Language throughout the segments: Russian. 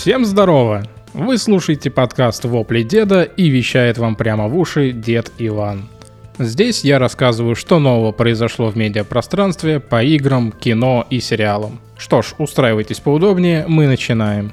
Всем здорово! Вы слушаете подкаст «Вопли деда» и вещает вам прямо в уши дед Иван. Здесь я рассказываю, что нового произошло в медиапространстве по играм, кино и сериалам. Что ж, устраивайтесь поудобнее, мы начинаем.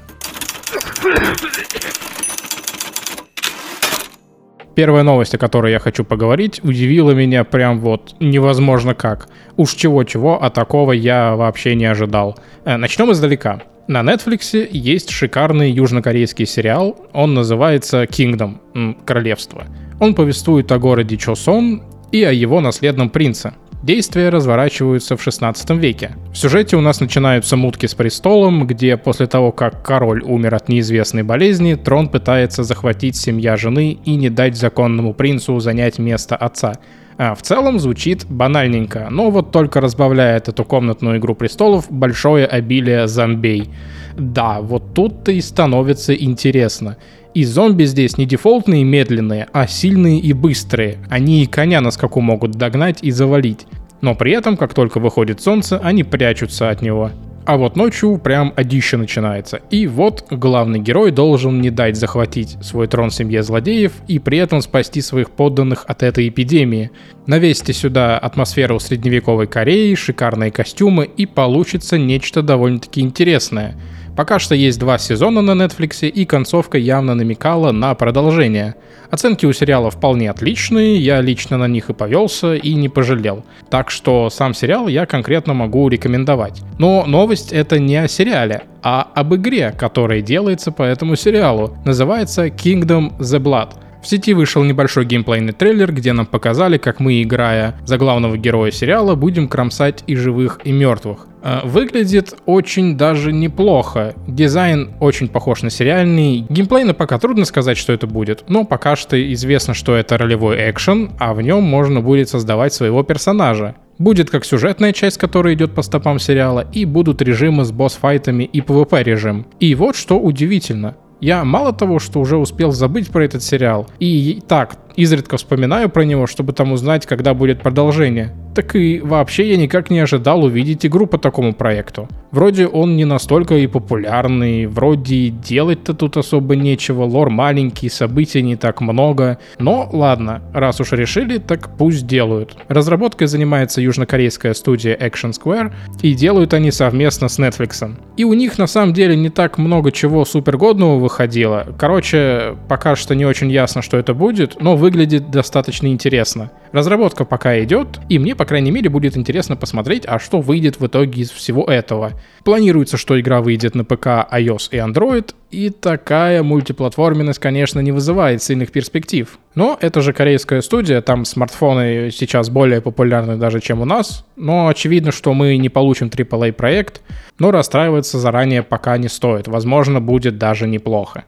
Первая новость, о которой я хочу поговорить, удивила меня прям вот невозможно как. Уж чего-чего, а такого я вообще не ожидал. Э, начнем издалека. На Netflix есть шикарный южнокорейский сериал, он называется Kingdom, Королевство. Он повествует о городе Чосон и о его наследном принце. Действия разворачиваются в 16 веке. В сюжете у нас начинаются мутки с престолом, где после того, как король умер от неизвестной болезни, трон пытается захватить семья жены и не дать законному принцу занять место отца. А в целом звучит банальненько, но вот только разбавляет эту комнатную игру престолов большое обилие зомбей. Да, вот тут-то и становится интересно. И зомби здесь не дефолтные медленные, а сильные и быстрые. Они и коня на скаку могут догнать и завалить. Но при этом, как только выходит солнце, они прячутся от него. А вот ночью прям одище начинается. И вот главный герой должен не дать захватить свой трон семье злодеев и при этом спасти своих подданных от этой эпидемии. Навесьте сюда атмосферу средневековой Кореи, шикарные костюмы и получится нечто довольно-таки интересное – Пока что есть два сезона на Netflix, и концовка явно намекала на продолжение. Оценки у сериала вполне отличные, я лично на них и повелся, и не пожалел. Так что сам сериал я конкретно могу рекомендовать. Но новость это не о сериале, а об игре, которая делается по этому сериалу. Называется Kingdom The Blood — в сети вышел небольшой геймплейный трейлер, где нам показали, как мы, играя за главного героя сериала, будем кромсать и живых, и мертвых. Э, выглядит очень даже неплохо. Дизайн очень похож на сериальный. Геймплейно пока трудно сказать, что это будет, но пока что известно, что это ролевой экшен, а в нем можно будет создавать своего персонажа. Будет как сюжетная часть, которая идет по стопам сериала, и будут режимы с босс-файтами и PvP режим. И вот что удивительно. Я мало того, что уже успел забыть про этот сериал, и так изредка вспоминаю про него, чтобы там узнать, когда будет продолжение так и вообще я никак не ожидал увидеть игру по такому проекту. Вроде он не настолько и популярный, вроде делать-то тут особо нечего, лор маленький, событий не так много. Но ладно, раз уж решили, так пусть делают. Разработкой занимается южнокорейская студия Action Square, и делают они совместно с Netflix. И у них на самом деле не так много чего супергодного выходило. Короче, пока что не очень ясно, что это будет, но выглядит достаточно интересно. Разработка пока идет, и мне, по крайней мере, будет интересно посмотреть, а что выйдет в итоге из всего этого. Планируется, что игра выйдет на ПК, iOS и Android, и такая мультиплатформенность, конечно, не вызывает сильных перспектив. Но это же корейская студия, там смартфоны сейчас более популярны даже, чем у нас. Но очевидно, что мы не получим AAA проект, но расстраиваться заранее пока не стоит. Возможно, будет даже неплохо.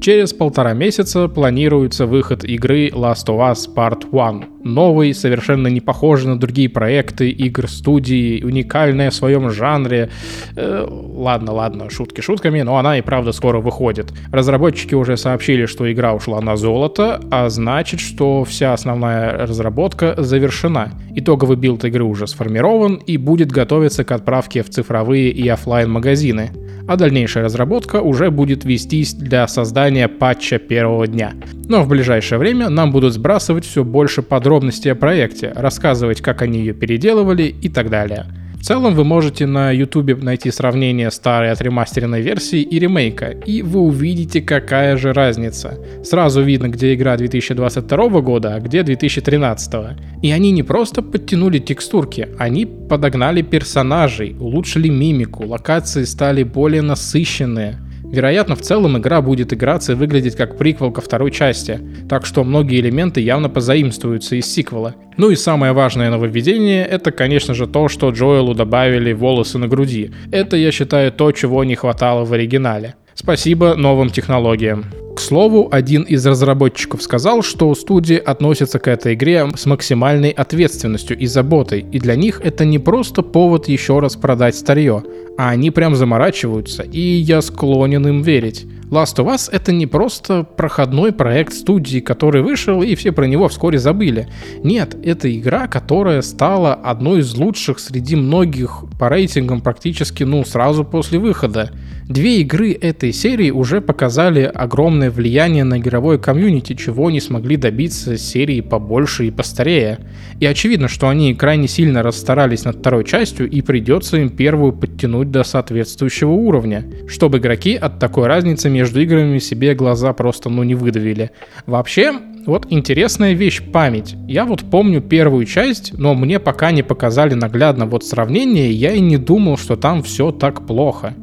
Через полтора месяца планируется выход игры Last of Us Part 1. Новый, совершенно не похожий на другие проекты игр студии, уникальная в своем жанре. Э, ладно, ладно, шутки шутками, но она и правда скоро выходит. Разработчики уже сообщили, что игра ушла на золото, а значит, что вся основная разработка завершена. Итоговый билд игры уже сформирован и будет готовиться к отправке в цифровые и офлайн магазины а дальнейшая разработка уже будет вестись для создания патча первого дня. Но в ближайшее время нам будут сбрасывать все больше подробностей о проекте, рассказывать, как они ее переделывали и так далее. В целом вы можете на YouTube найти сравнение старой отремастеренной версии и ремейка, и вы увидите, какая же разница. Сразу видно, где игра 2022 года, а где 2013. И они не просто подтянули текстурки, они подогнали персонажей, улучшили мимику, локации стали более насыщенные. Вероятно, в целом игра будет играться и выглядеть как приквел ко второй части, так что многие элементы явно позаимствуются из сиквела. Ну и самое важное нововведение — это, конечно же, то, что Джоэлу добавили волосы на груди. Это, я считаю, то, чего не хватало в оригинале. Спасибо новым технологиям. К слову, один из разработчиков сказал, что студия относится к этой игре с максимальной ответственностью и заботой, и для них это не просто повод еще раз продать старье, а они прям заморачиваются, и я склонен им верить. Last of Us это не просто проходной проект студии, который вышел и все про него вскоре забыли. Нет, это игра, которая стала одной из лучших среди многих по рейтингам практически ну сразу после выхода. Две игры этой серии уже показали огромное влияние на игровое комьюнити, чего не смогли добиться серии побольше и постарее. И очевидно, что они крайне сильно расстарались над второй частью и придется им первую подтянуть до соответствующего уровня, чтобы игроки от такой разницы между играми себе глаза просто ну не выдавили. Вообще, вот интересная вещь память. Я вот помню первую часть, но мне пока не показали наглядно вот сравнение, я и не думал, что там все так плохо.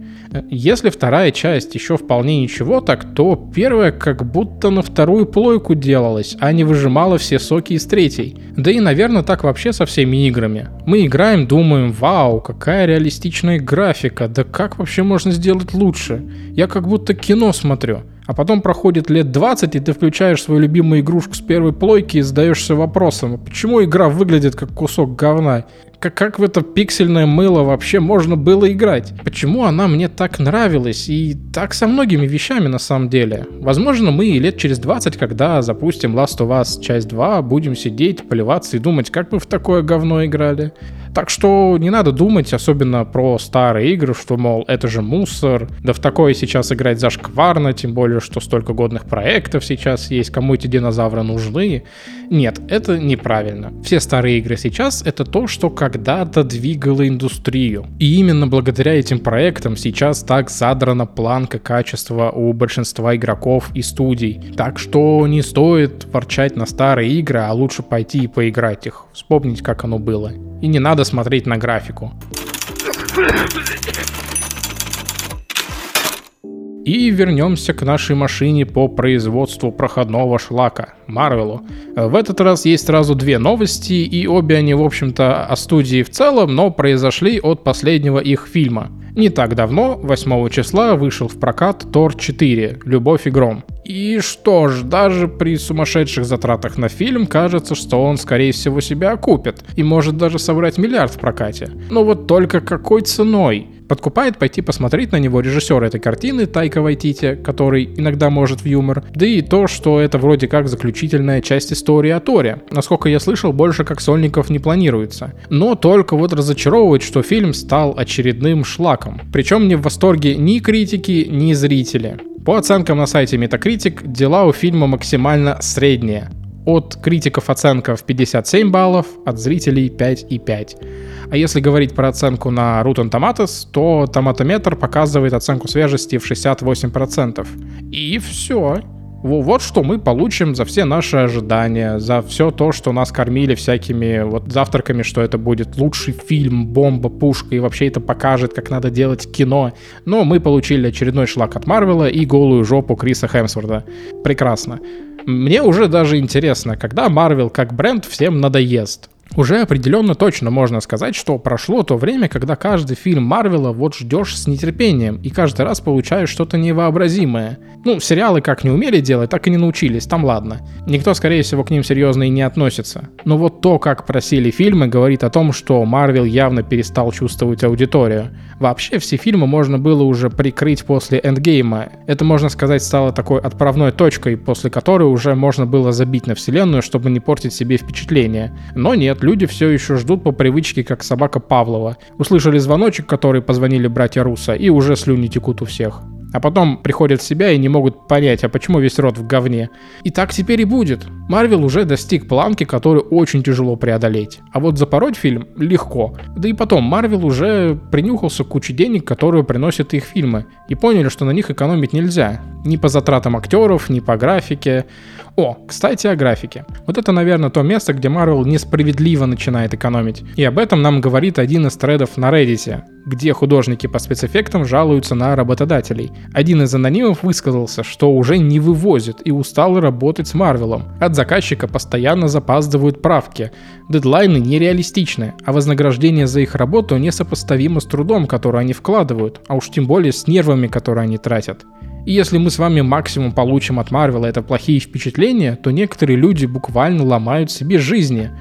Если вторая часть еще вполне ничего так, то первая как будто на вторую плойку делалась, а не выжимала все соки из третьей. Да и, наверное, так вообще со всеми играми. Мы играем, думаем, вау, какая реалистичная графика, да как вообще можно сделать лучше? Я как будто кино смотрю. А потом проходит лет 20, и ты включаешь свою любимую игрушку с первой плойки и задаешься вопросом, почему игра выглядит как кусок говна? Как, как в это пиксельное мыло вообще можно было играть? Почему она мне так нравилась? И так со многими вещами на самом деле. Возможно, мы лет через 20, когда запустим Last of Us часть 2, будем сидеть, поливаться и думать, как мы в такое говно играли. Так что не надо думать, особенно про старые игры, что, мол, это же мусор, да в такое сейчас играть зашкварно, тем более, что столько годных проектов сейчас есть, кому эти динозавры нужны. Нет, это неправильно. Все старые игры сейчас — это то, что когда-то двигало индустрию. И именно благодаря этим проектам сейчас так задрана планка качества у большинства игроков и студий. Так что не стоит ворчать на старые игры, а лучше пойти и поиграть их, вспомнить, как оно было. И не надо смотреть на графику. И вернемся к нашей машине по производству проходного шлака, Марвелу. В этот раз есть сразу две новости, и обе они, в общем-то, о студии в целом, но произошли от последнего их фильма. Не так давно, 8 числа, вышел в прокат Тор 4 «Любовь и гром». И что ж, даже при сумасшедших затратах на фильм кажется, что он скорее всего себя окупит и может даже собрать миллиард в прокате. Но вот только какой ценой? Подкупает пойти посмотреть на него режиссер этой картины Тайка Вайтити, который иногда может в юмор, да и то, что это вроде как заключительная часть истории о Торе. Насколько я слышал, больше как сольников не планируется. Но только вот разочаровывает, что фильм стал очередным шлаком. Причем не в восторге ни критики, ни зрители. По оценкам на сайте Metacritic, дела у фильма максимально средние. От критиков оценка в 57 баллов, от зрителей 5,5. А если говорить про оценку на Rotten Tomatoes, то томатометр показывает оценку свежести в 68%. И все. Вот что мы получим за все наши ожидания, за все то, что нас кормили всякими вот завтраками, что это будет лучший фильм, бомба, пушка, и вообще это покажет, как надо делать кино. Но мы получили очередной шлак от Марвела и голую жопу Криса Хемсворда. Прекрасно. Мне уже даже интересно, когда Марвел как бренд всем надоест. Уже определенно точно можно сказать, что прошло то время, когда каждый фильм Марвела вот ждешь с нетерпением и каждый раз получаешь что-то невообразимое. Ну, сериалы как не умели делать, так и не научились, там ладно. Никто, скорее всего, к ним серьезно и не относится. Но вот то, как просили фильмы, говорит о том, что Марвел явно перестал чувствовать аудиторию. Вообще, все фильмы можно было уже прикрыть после Эндгейма. Это, можно сказать, стало такой отправной точкой, после которой уже можно было забить на вселенную, чтобы не портить себе впечатление. Но нет, нет, люди все еще ждут по привычке, как собака Павлова. Услышали звоночек, который позвонили братья Руса, и уже слюни текут у всех а потом приходят в себя и не могут понять, а почему весь рот в говне. И так теперь и будет. Марвел уже достиг планки, которую очень тяжело преодолеть. А вот запороть фильм легко. Да и потом, Марвел уже принюхался к куче денег, которые приносят их фильмы, и поняли, что на них экономить нельзя. Ни по затратам актеров, ни по графике. О, кстати, о графике. Вот это, наверное, то место, где Марвел несправедливо начинает экономить. И об этом нам говорит один из тредов на Reddit, где художники по спецэффектам жалуются на работодателей. Один из анонимов высказался, что уже не вывозит и устал работать с Марвелом. От заказчика постоянно запаздывают правки. Дедлайны нереалистичны, а вознаграждение за их работу несопоставимо с трудом, который они вкладывают, а уж тем более с нервами, которые они тратят. И если мы с вами максимум получим от Марвела это плохие впечатления, то некоторые люди буквально ломают себе жизни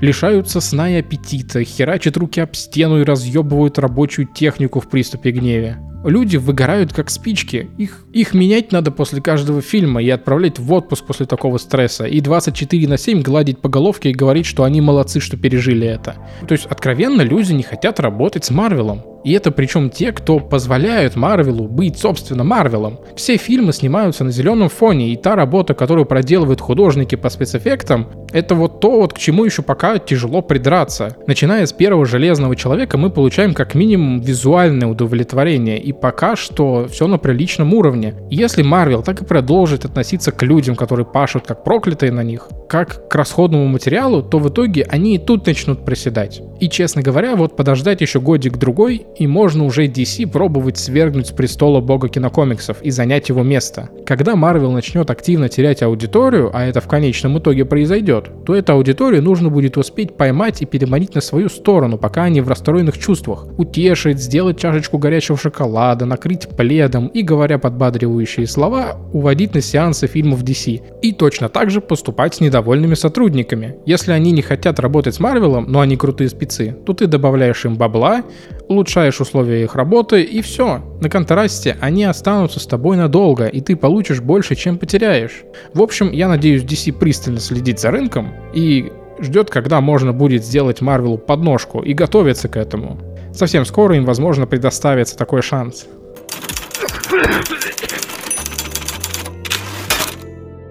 лишаются сна и аппетита, херачат руки об стену и разъебывают рабочую технику в приступе гневе. Люди выгорают как спички. Их, их менять надо после каждого фильма и отправлять в отпуск после такого стресса. И 24 на 7 гладить по головке и говорить, что они молодцы, что пережили это. То есть, откровенно, люди не хотят работать с Марвелом. И это причем те, кто позволяют Марвелу быть, собственно, Марвелом. Все фильмы снимаются на зеленом фоне, и та работа, которую проделывают художники по спецэффектам, это вот то, вот к чему еще пока тяжело придраться. Начиная с первого Железного Человека мы получаем как минимум визуальное удовлетворение, и пока что все на приличном уровне. Если Марвел так и продолжит относиться к людям, которые пашут как проклятые на них, как к расходному материалу, то в итоге они и тут начнут проседать. И, честно говоря, вот подождать еще годик-другой, и можно уже DC пробовать свергнуть с престола бога кинокомиксов и занять его место. Когда Marvel начнет активно терять аудиторию, а это в конечном итоге произойдет, то эту аудиторию нужно будет успеть поймать и переманить на свою сторону, пока они в расстроенных чувствах. Утешить, сделать чашечку горячего шоколада, накрыть пледом и, говоря подбадривающие слова, уводить на сеансы фильмов DC. И точно так же поступать с недовольными сотрудниками. Если они не хотят работать с Марвелом, но они крутые спецы, то ты добавляешь им бабла, улучшаешь условия их работы и все. На контрасте они останутся с тобой надолго, и ты получишь больше, чем потеряешь. В общем, я надеюсь, DC пристально следит за рынком и ждет, когда можно будет сделать Марвелу подножку и готовится к этому. Совсем скоро им, возможно, предоставится такой шанс.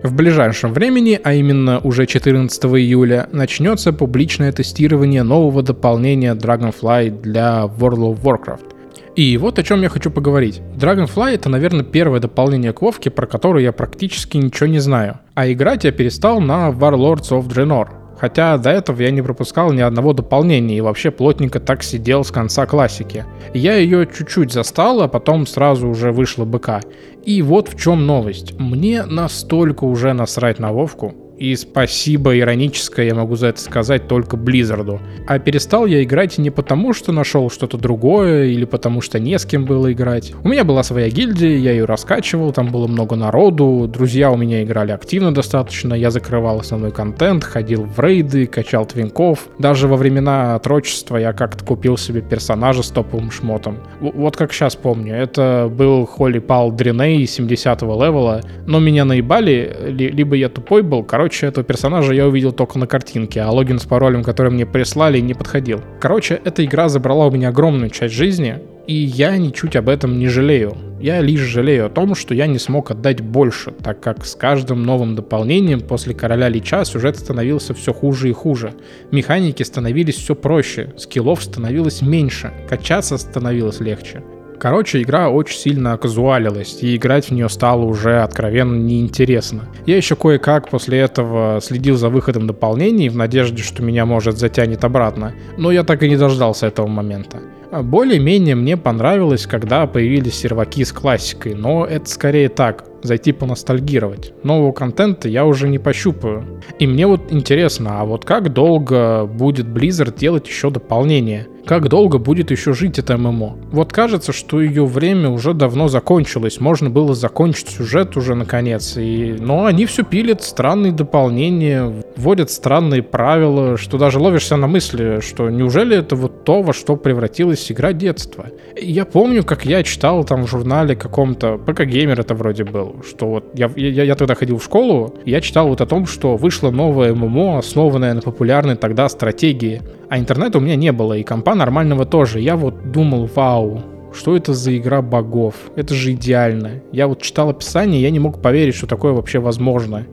В ближайшем времени, а именно уже 14 июля, начнется публичное тестирование нового дополнения Dragonfly для World of Warcraft. И вот о чем я хочу поговорить. Dragonfly это, наверное, первое дополнение к Вовке, про которое я практически ничего не знаю. А играть я перестал на Warlords of Draenor. Хотя до этого я не пропускал ни одного дополнения и вообще плотненько так сидел с конца классики. Я ее чуть-чуть застал, а потом сразу уже вышла БК. И вот в чем новость. Мне настолько уже насрать на Вовку, и спасибо ироническое я могу за это сказать только Близзарду. А перестал я играть не потому, что нашел что-то другое, или потому что не с кем было играть. У меня была своя гильдия, я ее раскачивал, там было много народу, друзья у меня играли активно достаточно, я закрывал основной контент, ходил в рейды, качал твинков. Даже во времена отрочества я как-то купил себе персонажа с топовым шмотом. Вот как сейчас помню, это был Холли Пал Дреней 70 левела, но меня наебали, либо я тупой был, короче, Короче, этого персонажа я увидел только на картинке, а логин с паролем, который мне прислали, не подходил. Короче, эта игра забрала у меня огромную часть жизни, и я ничуть об этом не жалею. Я лишь жалею о том, что я не смог отдать больше, так как с каждым новым дополнением после Короля Лича сюжет становился все хуже и хуже. Механики становились все проще, скиллов становилось меньше, качаться становилось легче. Короче, игра очень сильно казуалилась, и играть в нее стало уже откровенно неинтересно. Я еще кое-как после этого следил за выходом дополнений в надежде, что меня может затянет обратно, но я так и не дождался этого момента. Более-менее мне понравилось, когда появились серваки с классикой, но это скорее так, зайти поностальгировать. Нового контента я уже не пощупаю. И мне вот интересно, а вот как долго будет Blizzard делать еще дополнение? Как долго будет еще жить это ММО? Вот кажется, что ее время уже давно закончилось. Можно было закончить сюжет уже наконец. И... Но они все пилят странные дополнения, вводят странные правила, что даже ловишься на мысли, что неужели это вот то, во что превратилась игра детства. Я помню, как я читал там в журнале каком-то, ПК Геймер это вроде был, что вот я, я, я тогда ходил в школу, я читал вот о том, что вышло новое ММО, основанное на популярной тогда стратегии. А интернета у меня не было, и компа нормального тоже. Я вот думал, вау, что это за игра богов? Это же идеально. Я вот читал описание, я не мог поверить, что такое вообще возможно.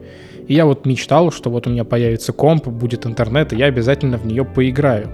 И я вот мечтал, что вот у меня появится комп, будет интернет, и я обязательно в нее поиграю.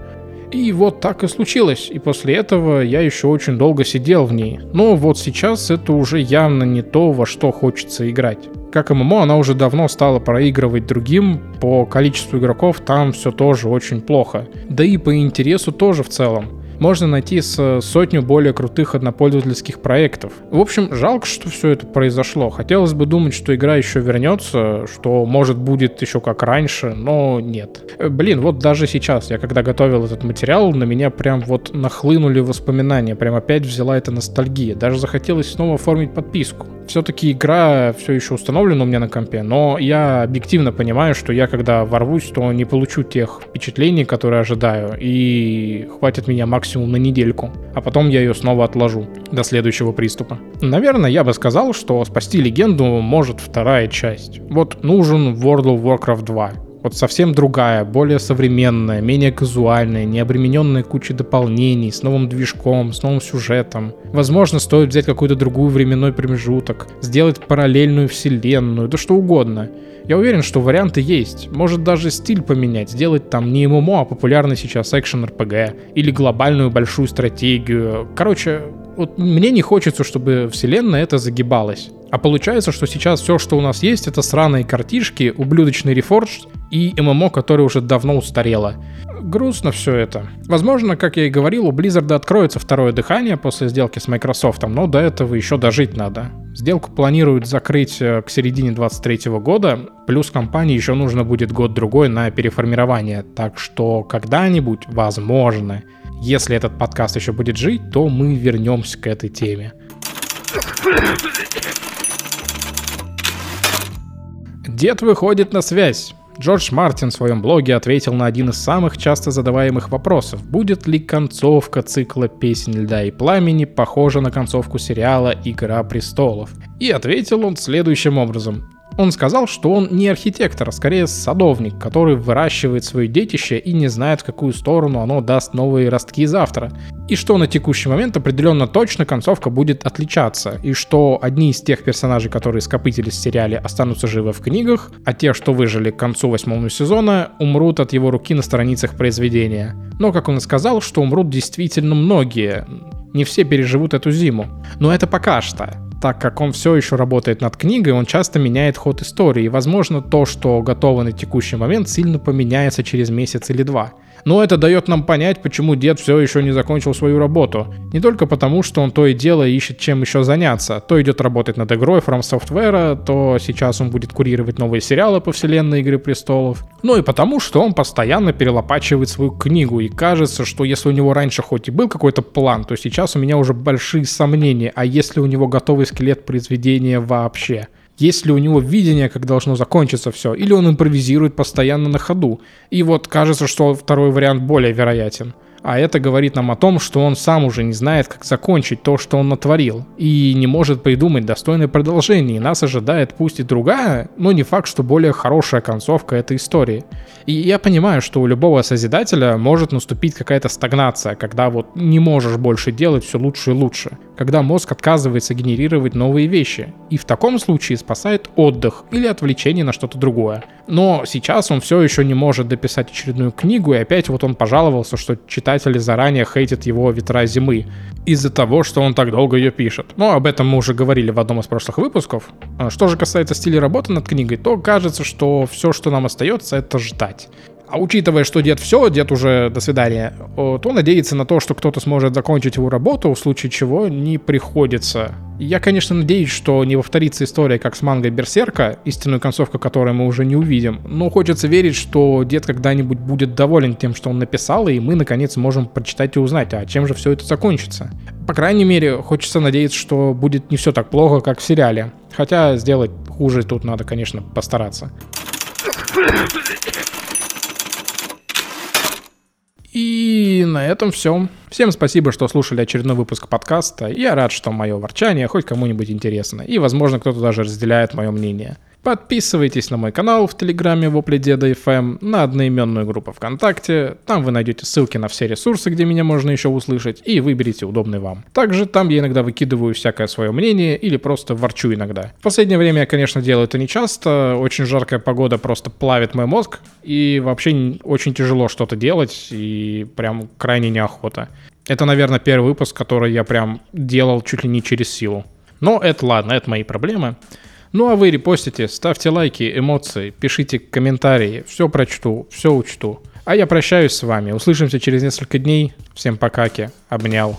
И вот так и случилось, и после этого я еще очень долго сидел в ней. Но вот сейчас это уже явно не то, во что хочется играть. Как ММО, она уже давно стала проигрывать другим, по количеству игроков там все тоже очень плохо. Да и по интересу тоже в целом. Можно найти с сотню более крутых однопользовательских проектов. В общем, жалко, что все это произошло. Хотелось бы думать, что игра еще вернется, что может будет еще как раньше, но нет. Э, блин, вот даже сейчас, я когда готовил этот материал, на меня прям вот нахлынули воспоминания, прям опять взяла эта ностальгия. Даже захотелось снова оформить подписку. Все-таки игра все еще установлена у меня на компе, но я объективно понимаю, что я когда ворвусь, то не получу тех впечатлений, которые ожидаю, и хватит меня максимум на недельку, а потом я ее снова отложу до следующего приступа. Наверное, я бы сказал, что спасти легенду может вторая часть. Вот нужен World of Warcraft 2. Вот совсем другая, более современная, менее казуальная, не обремененная кучей дополнений, с новым движком, с новым сюжетом. Возможно, стоит взять какой-то другой временной промежуток, сделать параллельную вселенную, да что угодно. Я уверен, что варианты есть. Может даже стиль поменять, сделать там не ММО, а популярный сейчас экшен РПГ, или глобальную большую стратегию. Короче, вот мне не хочется, чтобы вселенная это загибалась. А получается, что сейчас все, что у нас есть, это сраные картишки, ублюдочный рефордж и ММО, которое уже давно устарело. Грустно все это. Возможно, как я и говорил, у Blizzard откроется второе дыхание после сделки с Microsoft, но до этого еще дожить надо. Сделку планируют закрыть э, к середине 2023 года, плюс компании еще нужно будет год-другой на переформирование, так что когда-нибудь, возможно, если этот подкаст еще будет жить, то мы вернемся к этой теме. Дед выходит на связь. Джордж Мартин в своем блоге ответил на один из самых часто задаваемых вопросов. Будет ли концовка цикла «Песнь льда и пламени» похожа на концовку сериала «Игра престолов»? И ответил он следующим образом. Он сказал, что он не архитектор, а скорее садовник, который выращивает свое детище и не знает, в какую сторону оно даст новые ростки завтра. И что на текущий момент определенно точно концовка будет отличаться, и что одни из тех персонажей, которые скопытились в сериале, останутся живы в книгах, а те, что выжили к концу восьмого сезона, умрут от его руки на страницах произведения. Но, как он и сказал, что умрут действительно многие, не все переживут эту зиму. Но это пока что так как он все еще работает над книгой, он часто меняет ход истории, и, возможно, то, что готово на текущий момент, сильно поменяется через месяц или два. Но это дает нам понять, почему дед все еще не закончил свою работу. Не только потому, что он то и дело ищет чем еще заняться. То идет работать над игрой From Software, то сейчас он будет курировать новые сериалы по вселенной Игры Престолов. Ну и потому, что он постоянно перелопачивает свою книгу, и кажется, что если у него раньше хоть и был какой-то план, то сейчас у меня уже большие сомнения, а если у него готовый скелет произведения вообще? Есть ли у него видение, как должно закончиться все, или он импровизирует постоянно на ходу. И вот кажется, что второй вариант более вероятен. А это говорит нам о том, что он сам уже не знает, как закончить то, что он натворил, и не может придумать достойное продолжение, и нас ожидает пусть и другая, но не факт, что более хорошая концовка этой истории. И я понимаю, что у любого Созидателя может наступить какая-то стагнация, когда вот не можешь больше делать все лучше и лучше, когда мозг отказывается генерировать новые вещи, и в таком случае спасает отдых или отвлечение на что-то другое. Но сейчас он все еще не может дописать очередную книгу, и опять вот он пожаловался, что читатели заранее хейтят его «Ветра зимы» из-за того, что он так долго ее пишет. Но об этом мы уже говорили в одном из прошлых выпусков. А что же касается стиля работы над книгой, то кажется, что все, что нам остается, это ждать. А учитывая, что дед все, дед уже до свидания, то надеяться на то, что кто-то сможет закончить его работу, в случае чего не приходится. Я, конечно, надеюсь, что не повторится история, как с мангой Берсерка, истинную концовку которой мы уже не увидим, но хочется верить, что дед когда-нибудь будет доволен тем, что он написал, и мы, наконец, можем прочитать и узнать, а чем же все это закончится. По крайней мере, хочется надеяться, что будет не все так плохо, как в сериале. Хотя сделать хуже тут надо, конечно, постараться. И на этом все. Всем спасибо, что слушали очередной выпуск подкаста. Я рад, что мое ворчание хоть кому-нибудь интересно. И, возможно, кто-то даже разделяет мое мнение. Подписывайтесь на мой канал в Телеграме Вопли Деда FM, на одноименную группу ВКонтакте. Там вы найдете ссылки на все ресурсы, где меня можно еще услышать, и выберите удобный вам. Также там я иногда выкидываю всякое свое мнение или просто ворчу иногда. В последнее время я, конечно, делаю это не часто. Очень жаркая погода просто плавит мой мозг, и вообще очень тяжело что-то делать, и прям крайне неохота. Это, наверное, первый выпуск, который я прям делал чуть ли не через силу. Но это ладно, это мои проблемы. Ну а вы репостите, ставьте лайки, эмоции, пишите комментарии, все прочту, все учту. А я прощаюсь с вами. Услышимся через несколько дней. Всем покаки. Обнял.